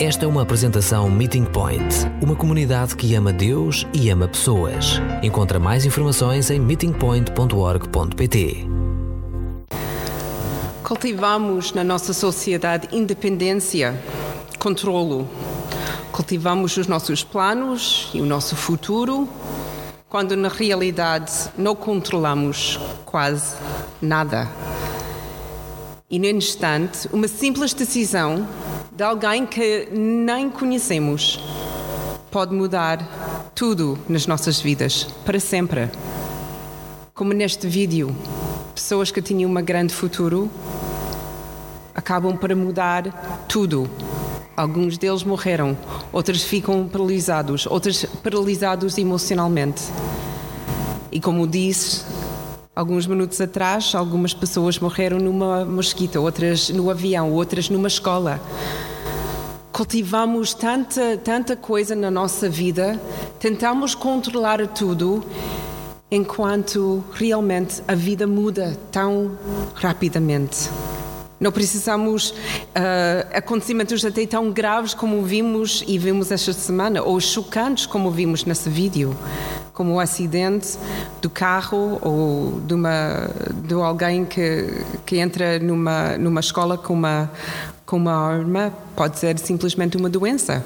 Esta é uma apresentação Meeting Point, uma comunidade que ama Deus e ama pessoas. Encontra mais informações em meetingpoint.org.pt. Cultivamos na nossa sociedade independência, controlo. Cultivamos os nossos planos e o nosso futuro, quando na realidade não controlamos quase nada. E no instante, uma simples decisão de alguém que nem conhecemos pode mudar tudo nas nossas vidas para sempre. Como neste vídeo, pessoas que tinham um grande futuro acabam para mudar tudo. Alguns deles morreram, outros ficam paralisados, outros paralisados emocionalmente. E como disse, Alguns minutos atrás, algumas pessoas morreram numa mosquita, outras no avião, outras numa escola. Cultivamos tanta, tanta coisa na nossa vida, tentamos controlar tudo, enquanto realmente a vida muda tão rapidamente. Não precisamos uh, acontecimentos até tão graves como vimos e vimos esta semana, ou chocantes como vimos nesse vídeo como o acidente do carro ou de, uma, de alguém que, que entra numa, numa escola com uma, com uma arma, pode ser simplesmente uma doença.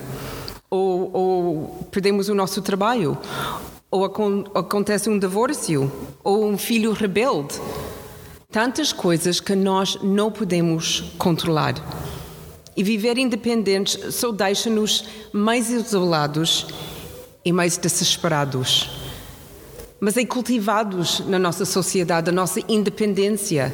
Ou, ou perdemos o nosso trabalho, ou acontece um divórcio, ou um filho rebelde. Tantas coisas que nós não podemos controlar. E viver independentes só deixa-nos mais isolados e mais desesperados mas em cultivados na nossa sociedade, a nossa independência.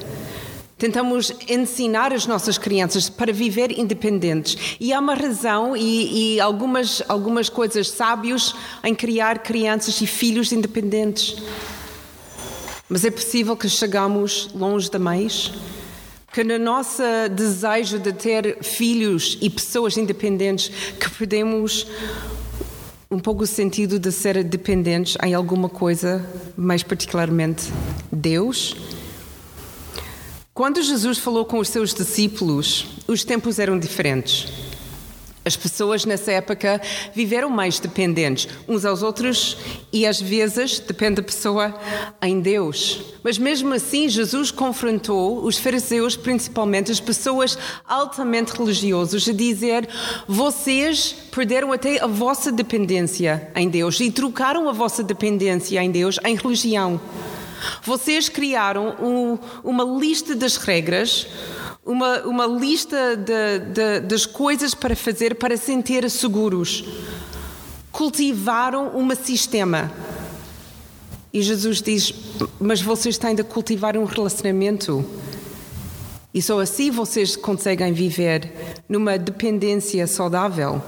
Tentamos ensinar as nossas crianças para viver independentes. E há uma razão e, e, algumas, algumas coisas sábios em criar crianças e filhos independentes. Mas é possível que chegamos longe demais? Que no nosso desejo de ter filhos e pessoas independentes, que perdemos um pouco o sentido de ser dependentes em alguma coisa, mais particularmente Deus. Quando Jesus falou com os seus discípulos, os tempos eram diferentes. As pessoas nessa época viveram mais dependentes uns aos outros e às vezes, depende da pessoa, em Deus. Mas mesmo assim, Jesus confrontou os fariseus, principalmente as pessoas altamente religiosas, a dizer: vocês perderam até a vossa dependência em Deus e trocaram a vossa dependência em Deus em religião. Vocês criaram um, uma lista das regras uma, uma lista de, de, das coisas para fazer para se sentir seguros. Cultivaram um sistema. E Jesus diz: Mas vocês têm de cultivar um relacionamento. E só assim vocês conseguem viver numa dependência saudável.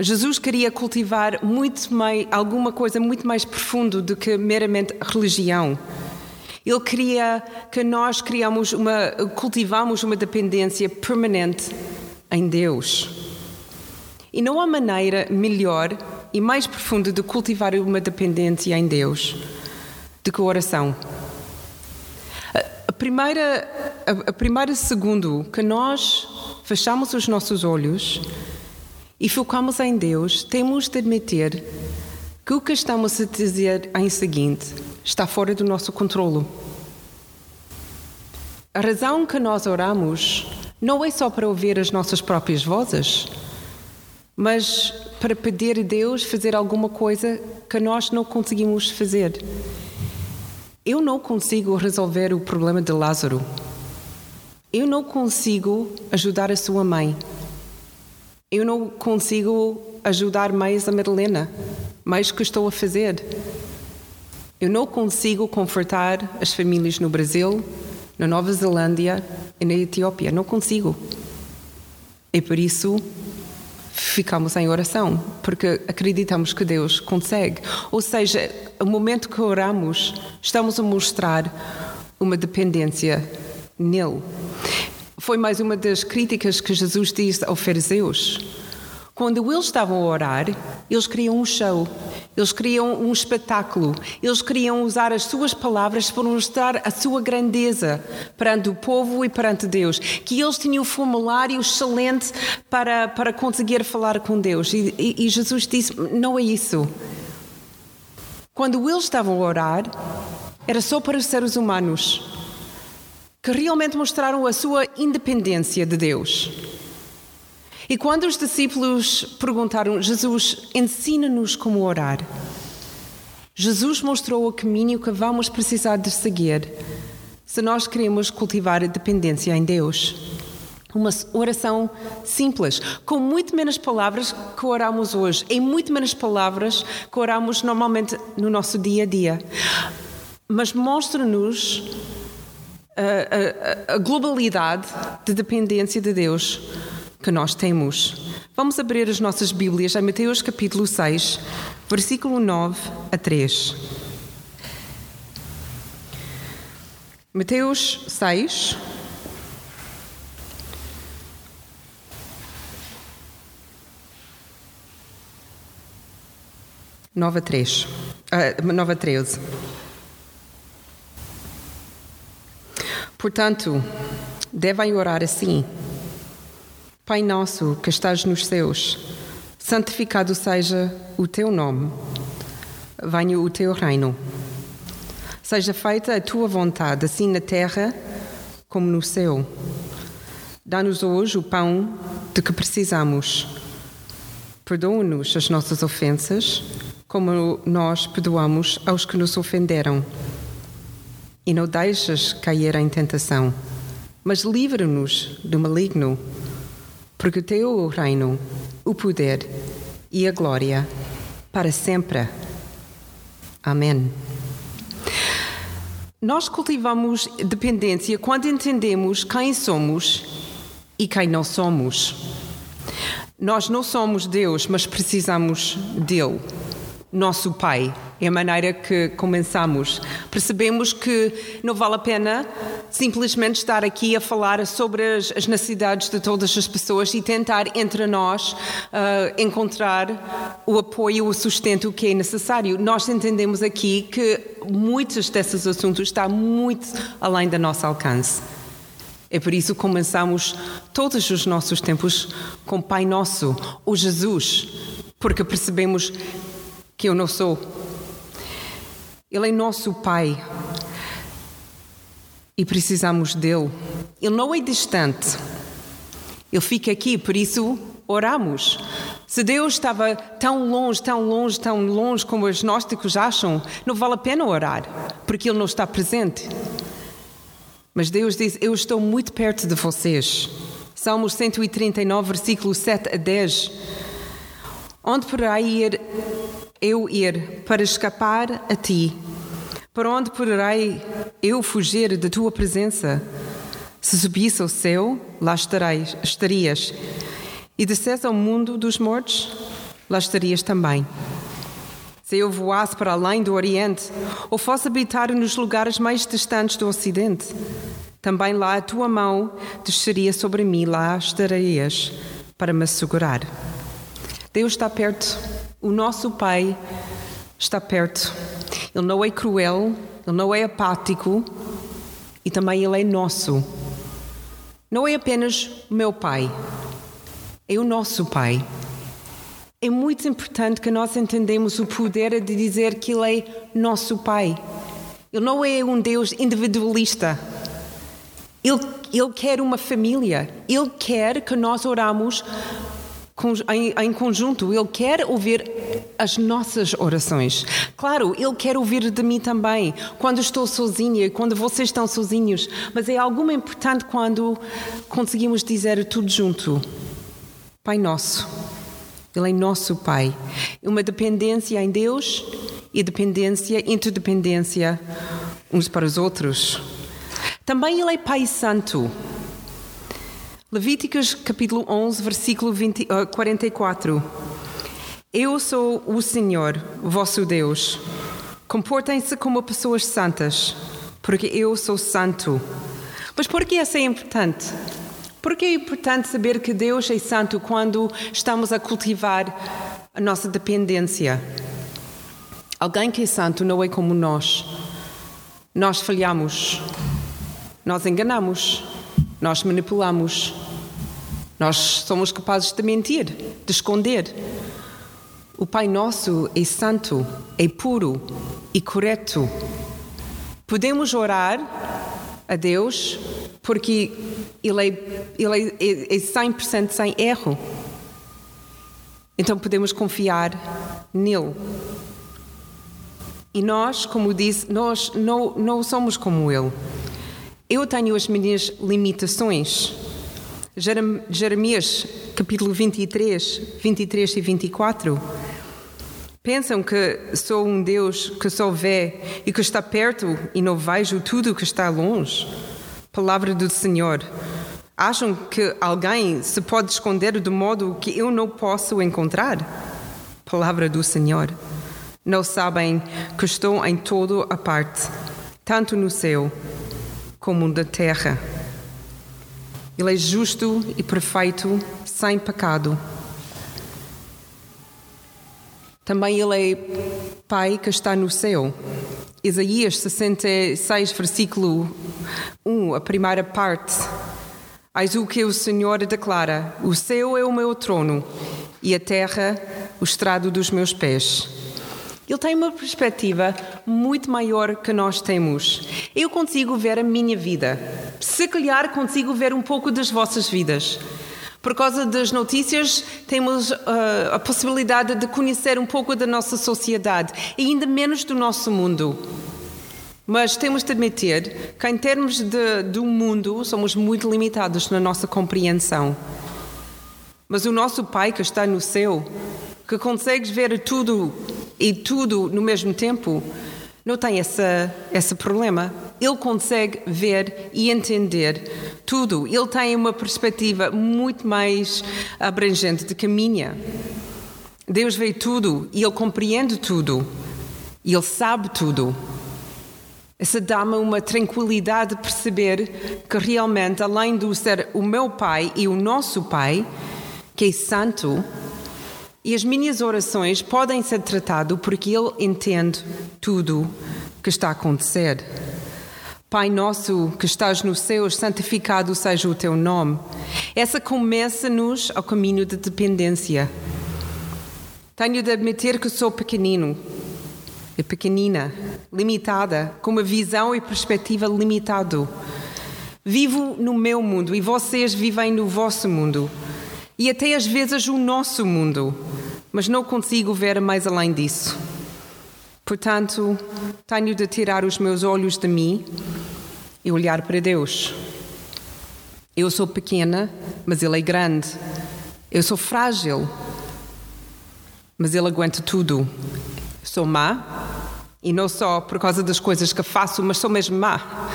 Jesus queria cultivar muito mais, alguma coisa muito mais profundo do que meramente religião. Ele queria que nós criamos uma, cultivamos uma dependência permanente em Deus. E não há maneira melhor e mais profunda de cultivar uma dependência em Deus do que a oração. A primeira, a primeira segundo que nós fechamos os nossos olhos e focamos em Deus, temos de admitir que o que estamos a dizer em seguinte está fora do nosso controlo. A razão que nós oramos não é só para ouvir as nossas próprias vozes, mas para pedir a Deus fazer alguma coisa que nós não conseguimos fazer. Eu não consigo resolver o problema de Lázaro. Eu não consigo ajudar a sua mãe. Eu não consigo ajudar mais a Madalena, mais que estou a fazer. Eu não consigo confortar as famílias no Brasil, na Nova Zelândia e na Etiópia. Não consigo. E por isso ficamos em oração, porque acreditamos que Deus consegue. Ou seja, o momento que oramos, estamos a mostrar uma dependência nele. Foi mais uma das críticas que Jesus disse aos fariseus. Quando eles estavam a orar, eles queriam um show, eles queriam um espetáculo, eles queriam usar as suas palavras para mostrar a sua grandeza perante o povo e perante Deus. Que eles tinham um formulário excelente para, para conseguir falar com Deus. E, e, e Jesus disse: não é isso. Quando eles estavam a orar, era só para os seres humanos que realmente mostraram a sua independência de Deus. E quando os discípulos perguntaram, Jesus, ensina-nos como orar, Jesus mostrou o caminho que vamos precisar de seguir se nós queremos cultivar a dependência em Deus. Uma oração simples, com muito menos palavras que oramos hoje, em muito menos palavras que oramos normalmente no nosso dia a dia. Mas mostra-nos a, a, a globalidade de dependência de Deus que nós temos. Vamos abrir as nossas Bíblias a Mateus capítulo 6, versículo 9 a 3. Mateus 6. Nove a três. Uh, nove a treze. Portanto, devem orar assim. Pai nosso que estás nos céus, santificado seja o teu nome. Venha o teu reino. Seja feita a tua vontade, assim na terra como no céu. Dá-nos hoje o pão de que precisamos. Perdoa-nos as nossas ofensas, como nós perdoamos aos que nos ofenderam. E não deixes cair em tentação, mas livra-nos do maligno porque teu o reino, o poder e a glória para sempre. Amém. Nós cultivamos dependência quando entendemos quem somos e quem não somos. Nós não somos Deus, mas precisamos dele, nosso Pai. É a maneira que começamos. Percebemos que não vale a pena simplesmente estar aqui a falar sobre as, as necessidades de todas as pessoas e tentar entre nós uh, encontrar o apoio, o sustento que é necessário. Nós entendemos aqui que muitos desses assuntos estão muito além do nosso alcance. É por isso que começamos todos os nossos tempos com Pai Nosso, o Jesus, porque percebemos que eu não sou. Ele é nosso Pai e precisamos dele. Ele não é distante, ele fica aqui, por isso oramos. Se Deus estava tão longe, tão longe, tão longe como os gnósticos acham, não vale a pena orar, porque Ele não está presente. Mas Deus diz: Eu estou muito perto de vocês. Salmos 139, versículo 7 a 10. Onde poderei ir, eu ir para escapar a ti? Para onde poderei eu fugir da tua presença? Se subisse ao céu, lá estareis, estarias. E descesse ao mundo dos mortos, lá estarias também. Se eu voasse para além do Oriente, ou fosse habitar nos lugares mais distantes do Ocidente, também lá a tua mão desceria sobre mim, lá estarias para me segurar. Deus está perto, o nosso Pai está perto. Ele não é cruel, ele não é apático e também ele é nosso. Não é apenas o meu pai, é o nosso pai. É muito importante que nós entendamos o poder de dizer que ele é nosso pai. Ele não é um Deus individualista. Ele, ele quer uma família. Ele quer que nós oramos em, em, conjunto, Ele quer ouvir as nossas orações. Claro, Ele quer ouvir de mim também, quando estou sozinha, quando vocês estão sozinhos, mas é algo importante quando conseguimos dizer tudo junto. Pai Nosso, Ele é nosso Pai. Uma dependência em Deus e dependência, interdependência uns para os outros. Também Ele é Pai Santo. Levíticos capítulo 11, versículo 20, uh, 44. Eu sou o Senhor, vosso Deus. Comportem-se como pessoas santas, porque eu sou santo. Mas por que isso é importante? Porque é importante saber que Deus é santo quando estamos a cultivar a nossa dependência. Alguém que é santo não é como nós. Nós falhamos, nós enganamos, nós manipulamos, nós somos capazes de mentir, de esconder. O Pai Nosso é santo, é puro e correto. Podemos orar a Deus porque Ele é, ele é, é 100% sem erro. Então podemos confiar nele. E nós, como disse, nós não, não somos como Ele. Eu tenho as minhas limitações. Jeremias, capítulo 23, 23 e 24. Pensam que sou um Deus que só vê e que está perto e não vejo tudo que está longe? Palavra do Senhor. Acham que alguém se pode esconder de modo que eu não posso encontrar? Palavra do Senhor. Não sabem que estou em toda a parte, tanto no céu como na terra. Ele é justo e perfeito, sem pecado. Também Ele é Pai que está no céu. Isaías 66, versículo 1, a primeira parte. Eis o que o Senhor declara: O céu é o meu trono e a terra o estrado dos meus pés. Ele tem uma perspectiva muito maior que nós temos. Eu consigo ver a minha vida. Se calhar consigo ver um pouco das vossas vidas. Por causa das notícias, temos uh, a possibilidade de conhecer um pouco da nossa sociedade e ainda menos do nosso mundo. Mas temos de admitir que, em termos de, do mundo, somos muito limitados na nossa compreensão. Mas o nosso Pai que está no céu, que consegue ver tudo e tudo no mesmo tempo, não tem essa, esse problema. Ele consegue ver e entender tudo. Ele tem uma perspectiva muito mais abrangente de que a minha. Deus vê tudo e Ele compreende tudo. E Ele sabe tudo. Essa dá-me uma tranquilidade de perceber que realmente, além de ser o meu Pai e o nosso Pai, que é santo, e as minhas orações podem ser tratadas porque Ele entende tudo que está a acontecer. Pai nosso que estás no céu, santificado seja o teu nome. Essa começa-nos ao caminho de dependência. Tenho de admitir que sou pequenino, e pequenina, limitada, com uma visão e perspectiva limitado. Vivo no meu mundo e vocês vivem no vosso mundo e até às vezes o nosso mundo, mas não consigo ver mais além disso. Portanto, tenho de tirar os meus olhos de mim e olhar para Deus. Eu sou pequena, mas Ele é grande. Eu sou frágil, mas Ele aguenta tudo. sou má, e não só por causa das coisas que faço, mas sou mesmo má.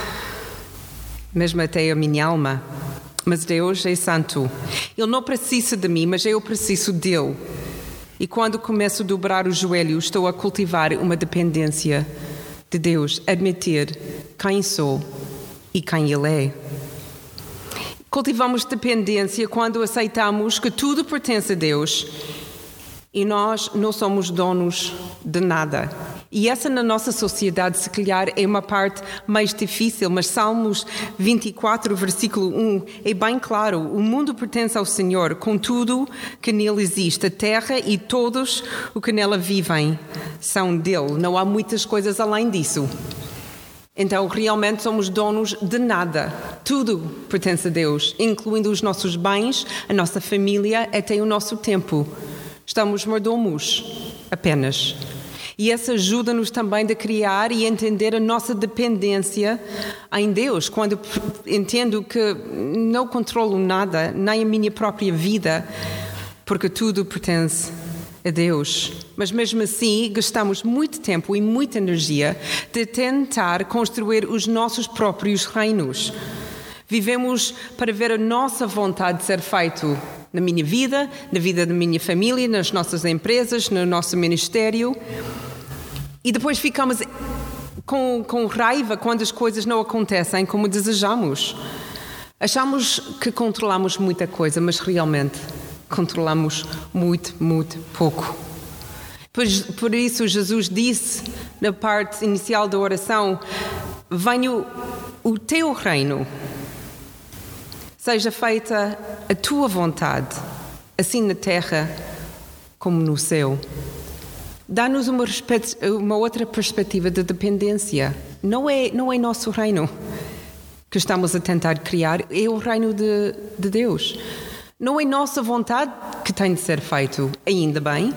Mesmo até a minha alma. Mas Deus é santo. Ele não precisa de mim, mas eu preciso dele. E quando começo a dobrar os joelhos, estou a cultivar uma dependência de Deus, admitir quem sou e quem Ele é. Cultivamos dependência quando aceitamos que tudo pertence a Deus e nós não somos donos de nada. E essa na nossa sociedade, se calhar, é uma parte mais difícil, mas Salmos 24, versículo 1 é bem claro: o mundo pertence ao Senhor, com tudo que nele existe, a terra e todos o que nela vivem são dele. Não há muitas coisas além disso. Então, realmente somos donos de nada. Tudo pertence a Deus, incluindo os nossos bens, a nossa família, até o nosso tempo. Estamos mordomos apenas. E essa ajuda-nos também a criar e entender a nossa dependência em Deus. Quando entendo que não controlo nada, nem a minha própria vida, porque tudo pertence a Deus. Mas mesmo assim, gastamos muito tempo e muita energia de tentar construir os nossos próprios reinos. Vivemos para ver a nossa vontade ser feito na minha vida, na vida da minha família, nas nossas empresas, no nosso ministério. E depois ficamos com, com raiva quando as coisas não acontecem como desejamos. Achamos que controlamos muita coisa, mas realmente controlamos muito, muito pouco. Por, isso, Jesus disse na parte inicial da oração: Venha o teu reino, seja feita a tua vontade, assim na terra como no céu. Dá-nos uma, uma, outra perspectiva de dependência. Não é, não é nosso reino que estamos a tentar criar, é o reino de, de Deus. Não é nossa vontade que tem de ser feito, ainda bem,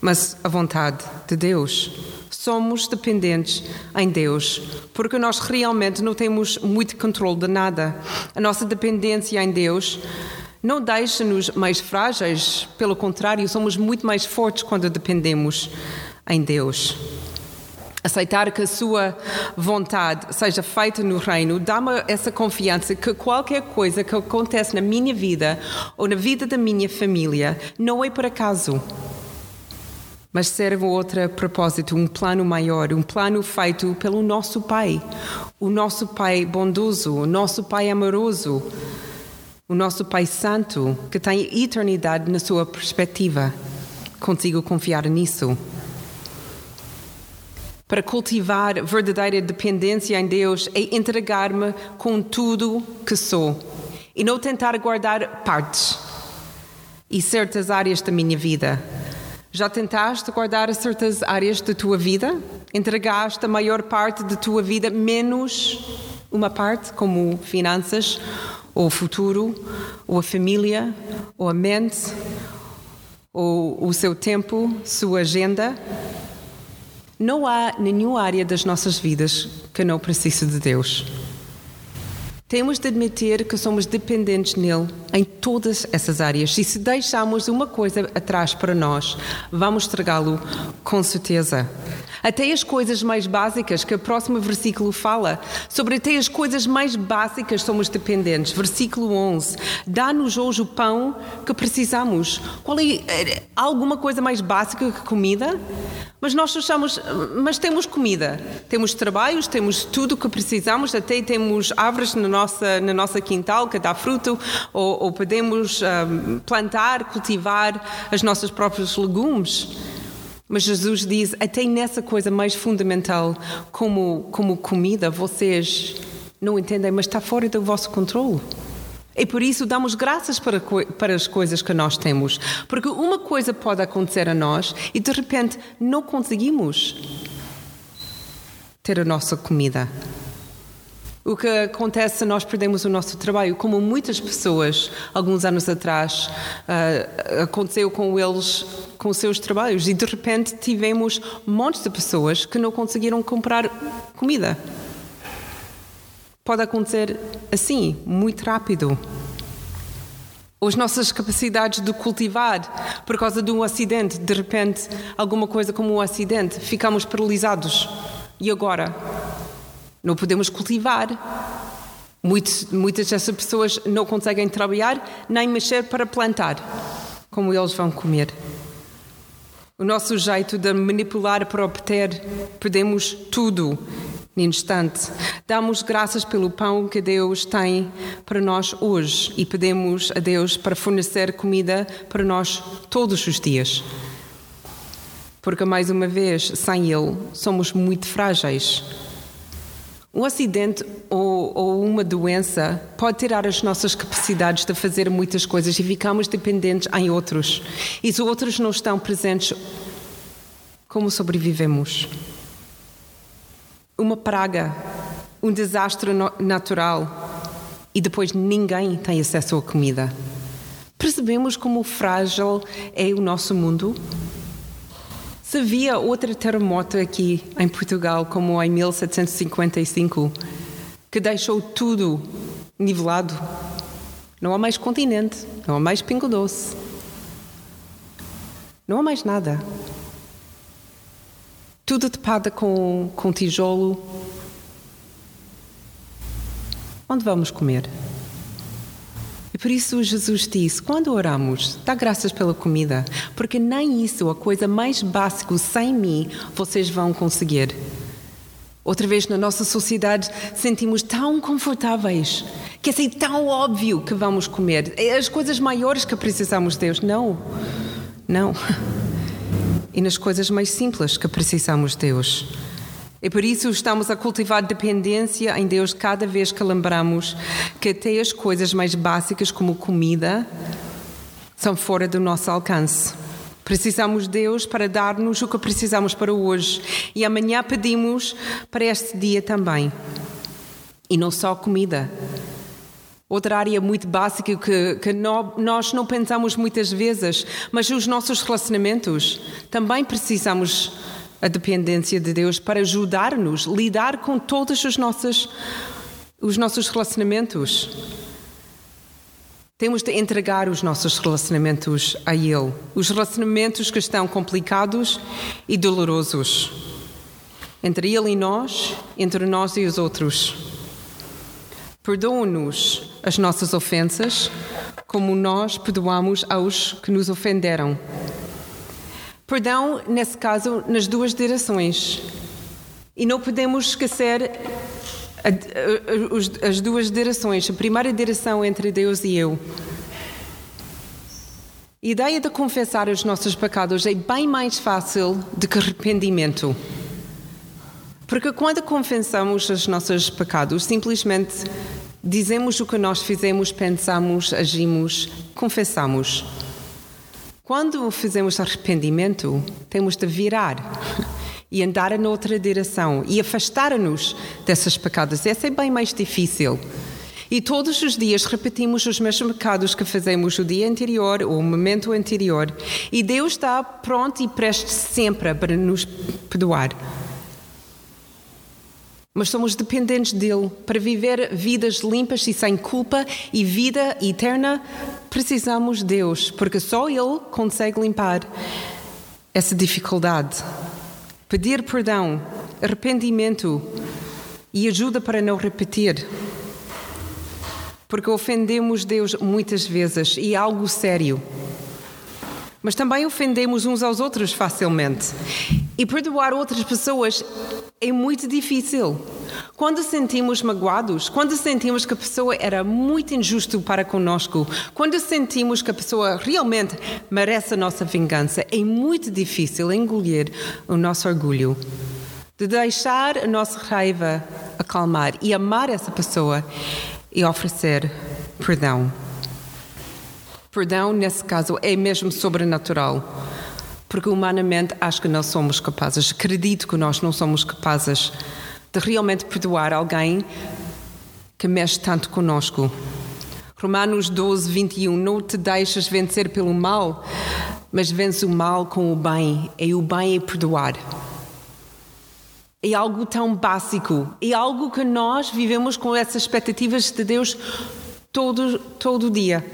mas a vontade de Deus. Somos dependentes em Deus, porque nós realmente não temos muito controle de nada. A nossa dependência em Deus não deixa-nos mais frágeis, pelo contrário, somos muito mais fortes quando dependemos em Deus. Aceitar que a sua vontade seja feita no reino dá-me essa confiança que qualquer coisa que acontece na minha vida ou na vida da minha família não é por acaso, mas serve a outro propósito, um plano maior, um plano feito pelo nosso Pai, o nosso Pai bondoso, o nosso Pai amoroso, o nosso Pai Santo, que tem eternidade na sua perspectiva. Consigo confiar nisso. Para cultivar verdadeira dependência em Deus é entregar-me com tudo que sou e não tentar guardar partes e certas áreas da minha vida. Já tentaste guardar certas áreas da tua vida? Entregaste a maior parte da tua vida, menos uma parte, como finanças, ou o futuro, ou a família, ou a mente, ou o seu tempo, sua agenda? Não há nenhuma área das nossas vidas que não precise de Deus. Temos de admitir que somos dependentes nele em todas essas áreas. E se deixarmos uma coisa atrás para nós, vamos estragá-lo com certeza. Até as coisas mais básicas, que o próximo versículo fala, sobre até as coisas mais básicas somos dependentes. Versículo 11: Dá-nos hoje o pão que precisamos. Qual é, é alguma coisa mais básica que comida? Mas nós achamos, mas temos comida, temos trabalhos, temos tudo o que precisamos, até temos árvores na nossa, na nossa quintal que dá fruto, ou, ou podemos um, plantar, cultivar as nossas próprios legumes. Mas Jesus diz, até nessa coisa mais fundamental, como, como comida, vocês não entendem, mas está fora do vosso controle. E por isso damos graças para, para as coisas que nós temos. Porque uma coisa pode acontecer a nós e de repente não conseguimos ter a nossa comida. O que acontece nós perdemos o nosso trabalho, como muitas pessoas, alguns anos atrás, uh, aconteceu com eles, com seus trabalhos, e de repente tivemos montes de pessoas que não conseguiram comprar comida. Pode acontecer assim, muito rápido. As nossas capacidades de cultivar, por causa de um acidente, de repente, alguma coisa como um acidente, ficamos paralisados. E agora? Não podemos cultivar. Muitos, muitas dessas pessoas não conseguem trabalhar nem mexer para plantar, como eles vão comer. O nosso jeito de manipular para obter, perdemos tudo no instante. Damos graças pelo pão que Deus tem para nós hoje e pedimos a Deus para fornecer comida para nós todos os dias. Porque, mais uma vez, sem Ele, somos muito frágeis. Um acidente ou, ou, uma doença pode tirar as nossas capacidades de fazer muitas coisas e ficamos dependentes em outros. E se outros não estão presentes, como sobrevivemos? Uma praga, um desastre natural e depois ninguém tem acesso à comida. Percebemos como frágil é o nosso mundo? Se havia outro terremoto aqui em Portugal, como em 1755, que deixou tudo nivelado, não há mais continente, não há mais pingo doce, não há mais nada. Tudo tapada com, com tijolo. Onde vamos comer? Por isso Jesus disse: quando oramos, dá graças pela comida, porque nem isso, a coisa mais básica, sem mim, vocês vão conseguir. Outra vez, na nossa sociedade, sentimos tão confortáveis que é assim tão óbvio que vamos comer. É as coisas maiores que precisamos de Deus. Não, não. E nas coisas mais simples que precisamos de Deus. E por isso estamos a cultivar dependência em Deus cada vez que lembramos que até as coisas mais básicas, como comida, são fora do nosso alcance. Precisamos de Deus para dar-nos o que precisamos para hoje. E amanhã pedimos para este dia também. E não só comida. Outra área muito básica que, que nós não pensamos muitas vezes, mas os nossos relacionamentos também precisamos a dependência de Deus para ajudar-nos a lidar com todos os nossos, os nossos relacionamentos. Temos de entregar os nossos relacionamentos a Ele, os relacionamentos que estão complicados e dolorosos, entre Ele e nós, entre nós e os outros. Perdoa-nos as nossas ofensas, como nós perdoamos aos que nos ofenderam. Perdão, nesse caso, nas duas direções. E não podemos esquecer as duas direções. A primeira direção entre Deus e eu. A ideia de confessar os nossos pecados é bem mais fácil do que arrependimento. Porque quando confessamos os nossos pecados, simplesmente dizemos o que nós fizemos, pensamos, agimos, confessamos. Quando fizemos arrependimento, temos de virar e andar noutra direção e afastar-nos desses pecados. Essa é bem mais difícil. E todos os dias repetimos os mesmos pecados que fazemos o dia anterior ou o momento anterior. E Deus está pronto e preste sempre para nos perdoar. Mas somos dependentes dele. Para viver vidas limpas e sem culpa e vida eterna, precisamos de Deus, porque só Ele consegue limpar essa dificuldade. Pedir perdão, arrependimento e ajuda para não repetir. Porque ofendemos Deus muitas vezes e é algo sério. Mas também ofendemos uns aos outros facilmente. E perdoar outras pessoas é muito difícil. Quando sentimos magoados, quando sentimos que a pessoa era muito injusta para conosco, quando sentimos que a pessoa realmente merece a nossa vingança, é muito difícil engolir o nosso orgulho. De deixar a nossa raiva acalmar e amar essa pessoa e oferecer perdão. Perdão, nesse caso, é mesmo sobrenatural. Porque humanamente acho que não somos capazes, acredito que nós não somos capazes de realmente perdoar alguém que mexe tanto conosco. Romanos 12, 21. Não te deixes vencer pelo mal, mas vence o mal com o bem. E o bem é perdoar. É algo tão básico. É algo que nós vivemos com essas expectativas de Deus todo, todo dia.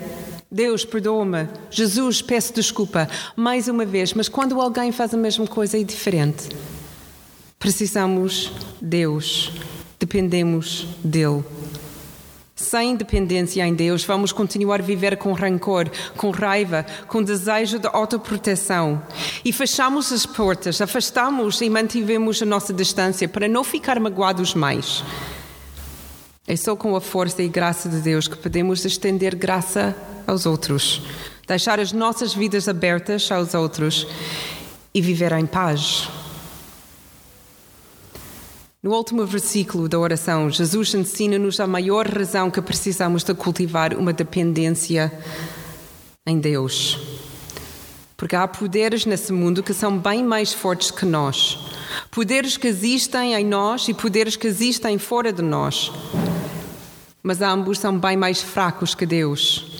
Deus, perdoa-me. Jesus, peço desculpa. Mais uma vez, mas quando alguém faz a mesma coisa é diferente. Precisamos Deus, dependemos dele. Sem dependência em Deus, vamos continuar a viver com rancor, com raiva, com desejo de autoproteção. E fechamos as portas, afastamos e mantivemos a nossa distância para não ficar magoados mais. É só com a força e graça de Deus que podemos estender graça aos outros, deixar as nossas vidas abertas aos outros e viver em paz. No último versículo da oração, Jesus ensina-nos a maior razão que precisamos de cultivar uma dependência em Deus. Porque há poderes nesse mundo que são bem mais fortes que nós. Poderes que existem em nós e poderes que existem fora de nós. Mas ambos são bem mais fracos que Deus.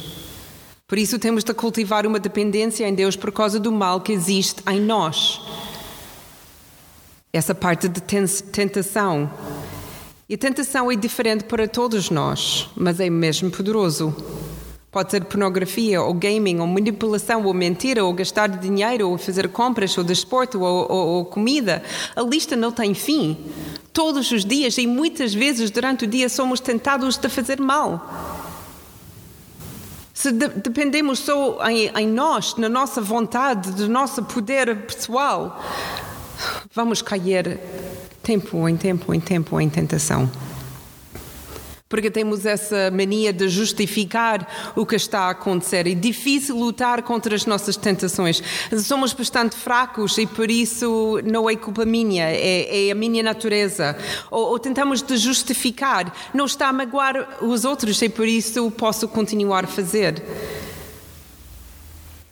Por isso temos de cultivar uma dependência em Deus por causa do mal que existe em nós essa parte de tentação. E a tentação é diferente para todos nós, mas é mesmo poderoso. Pode ser pornografia, ou gaming, ou manipulação, ou mentira, ou gastar dinheiro, ou fazer compras, ou desporto, ou, ou, ou comida. A lista não tem fim. Todos os dias e muitas vezes durante o dia somos tentados de fazer mal. Se de dependemos só em, em nós, na nossa vontade, do nosso poder pessoal, vamos cair tempo em tempo em tempo em tentação. Porque temos essa mania de justificar o que está a acontecer. É difícil lutar contra as nossas tentações. Somos bastante fracos e por isso não é culpa minha, é, é a minha natureza. Ou, ou, tentamos de justificar, não está a magoar os outros e por isso posso continuar a fazer.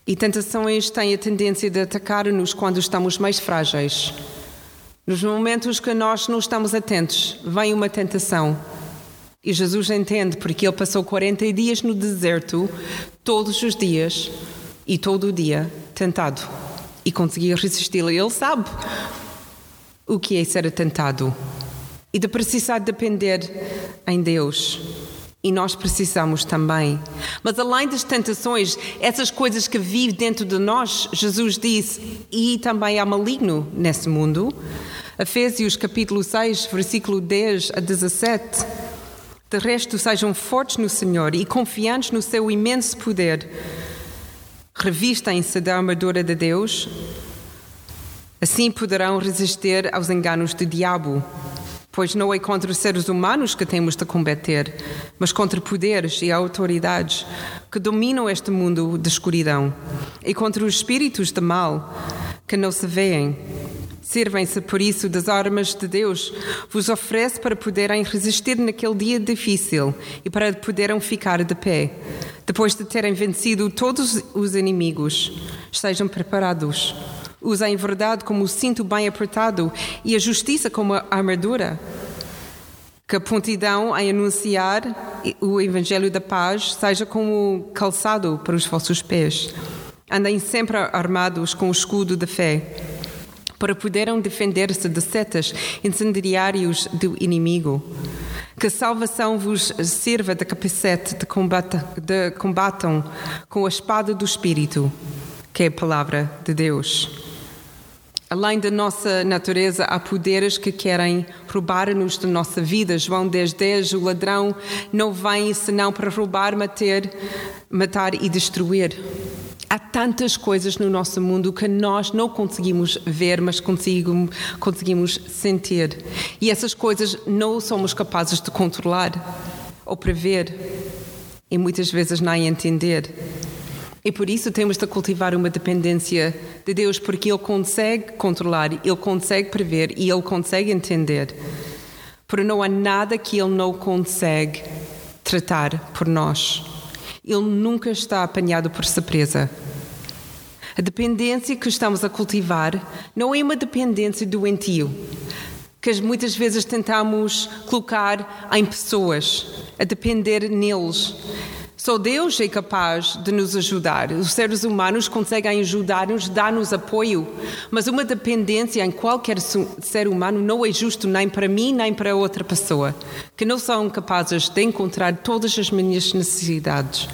E tentações têm a tendência de atacar-nos quando estamos mais frágeis. Nos momentos que nós não estamos atentos, vem uma tentação. E Jesus entende porque ele passou 40 dias no deserto, todos os dias e todo o dia, tentado. E conseguia resistir. Ele sabe o que é ser tentado e de precisar depender em Deus. E nós precisamos também. Mas além das tentações, essas coisas que vivem dentro de nós, Jesus disse, e também há maligno nesse mundo. Efésios capítulo 6, versículo 10 a 17. De resto, sejam fortes no Senhor e confiantes no seu imenso poder. Revistem-se da armadura de Deus. Assim poderão resistir aos enganos do diabo pois não é contra os seres humanos que temos de combater, mas contra poderes e autoridades que dominam este mundo de escuridão e contra os espíritos de mal que não se veem. Servem-se, por isso, das armas de Deus, vos oferece para poderem resistir naquele dia difícil e para poderem ficar de pé. Depois de terem vencido todos os inimigos, estejam preparados Usem a verdade como o cinto bem apertado e a justiça como a armadura. Que a prontidão em anunciar o Evangelho da Paz seja como calçado para os vossos pés. Andem sempre armados com o escudo da fé, para poderem defender-se de setas incendiários do inimigo. Que a salvação vos sirva de capacete de, combate, de combatam com a espada do Espírito, que é a palavra de Deus. Além da nossa natureza, há poderes que querem roubar-nos da nossa vida. João 10, 10, o ladrão não vem senão para roubar, matar, matar e destruir. Tantas coisas no nosso mundo que nós não conseguimos ver, mas conseguimos, conseguimos sentir. E essas coisas não somos capazes de controlar ou prever e muitas vezes nem entender. E por isso temos de cultivar uma dependência de Deus, porque Ele consegue controlar, Ele consegue prever e Ele consegue entender. Porque não há nada que Ele não consegue tratar por nós. Ele nunca está apanhado por surpresa. A dependência que estamos a cultivar não é uma dependência doentio, que muitas vezes tentamos colocar em pessoas, a depender neles. Só Deus é capaz de nos ajudar. Os seres humanos conseguem ajudar-nos, dar-nos apoio, mas uma dependência em qualquer ser humano não é justo nem para mim nem para outra pessoa, que não são capazes de encontrar todas as minhas necessidades.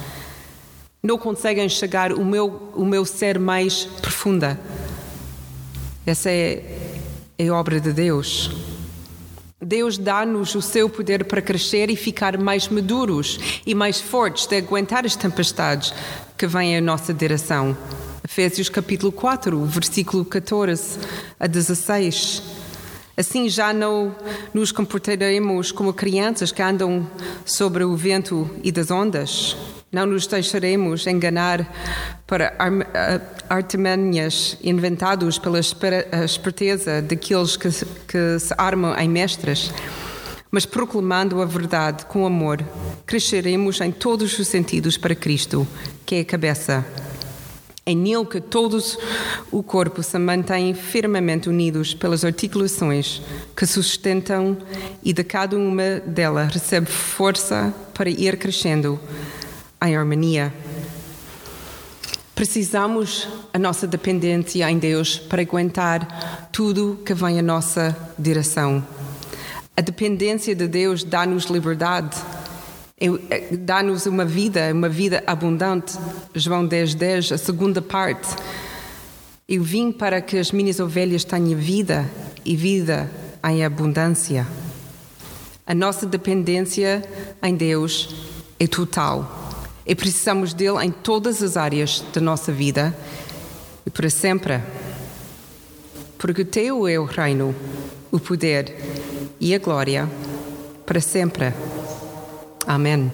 Não conseguem chegar o meu o meu ser mais profunda. Essa é, é obra de Deus. Deus dá-nos o seu poder para crescer e ficar mais maduros e mais fortes de aguentar as tempestades que vêm à nossa direção. Efésios capítulo 4, versículo 14 a 16. Assim já não nos comportaremos como crianças que andam sobre o vento e das ondas. Não nos deixaremos enganar para artimanhas inventados pela esperteza daqueles que, que se armam em mestras, mas proclamando a verdade com amor, cresceremos em todos os sentidos para Cristo, que é a cabeça. É nele que todos o corpo se mantém firmemente unidos pelas articulações que sustentam e de cada uma delas recebe força para ir crescendo em harmonia. Precisamos a nossa dependência em Deus para aguentar tudo que vem à nossa direção. A dependência de Deus dá-nos liberdade, é, dá-nos uma vida, uma vida abundante. João 10, 10, a segunda parte. Eu vim para que as minhas ovelhas tenham vida e vida em abundância. A nossa dependência em Deus é total e precisamos dele em todas as áreas da nossa vida e para sempre. Porque teu é o reino, o poder e a glória para sempre. Amém.